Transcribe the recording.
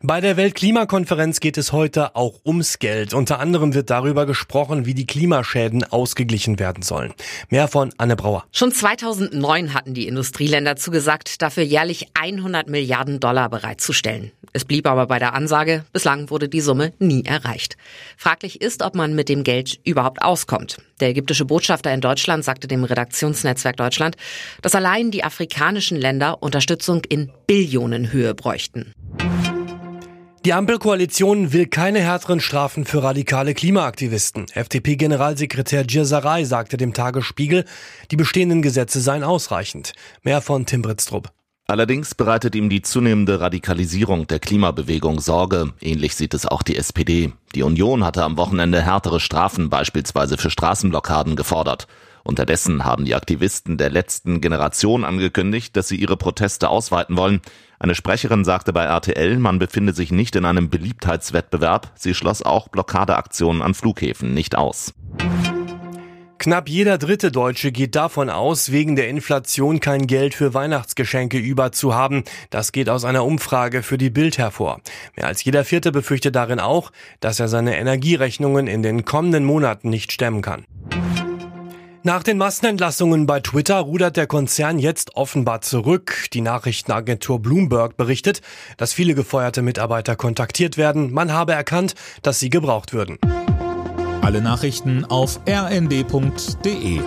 Bei der Weltklimakonferenz geht es heute auch ums Geld. Unter anderem wird darüber gesprochen, wie die Klimaschäden ausgeglichen werden sollen. Mehr von Anne Brauer. Schon 2009 hatten die Industrieländer zugesagt, dafür jährlich 100 Milliarden Dollar bereitzustellen. Es blieb aber bei der Ansage, bislang wurde die Summe nie erreicht. Fraglich ist, ob man mit dem Geld überhaupt auskommt. Der ägyptische Botschafter in Deutschland sagte dem Redaktionsnetzwerk Deutschland, dass allein die afrikanischen Länder Unterstützung in Billionenhöhe bräuchten. Die Ampelkoalition will keine härteren Strafen für radikale Klimaaktivisten. FDP-Generalsekretär Gierserei sagte dem Tagesspiegel, die bestehenden Gesetze seien ausreichend. Mehr von Tim Britztrup. Allerdings bereitet ihm die zunehmende Radikalisierung der Klimabewegung Sorge. Ähnlich sieht es auch die SPD. Die Union hatte am Wochenende härtere Strafen beispielsweise für Straßenblockaden gefordert. Unterdessen haben die Aktivisten der letzten Generation angekündigt, dass sie ihre Proteste ausweiten wollen. Eine Sprecherin sagte bei RTL, man befinde sich nicht in einem Beliebtheitswettbewerb. Sie schloss auch Blockadeaktionen an Flughäfen nicht aus. Knapp jeder dritte Deutsche geht davon aus, wegen der Inflation kein Geld für Weihnachtsgeschenke über zu haben. Das geht aus einer Umfrage für die Bild hervor. Mehr als jeder vierte befürchtet darin auch, dass er seine Energierechnungen in den kommenden Monaten nicht stemmen kann. Nach den Massenentlassungen bei Twitter rudert der Konzern jetzt offenbar zurück. Die Nachrichtenagentur Bloomberg berichtet, dass viele gefeuerte Mitarbeiter kontaktiert werden. Man habe erkannt, dass sie gebraucht würden. Alle Nachrichten auf rnd.de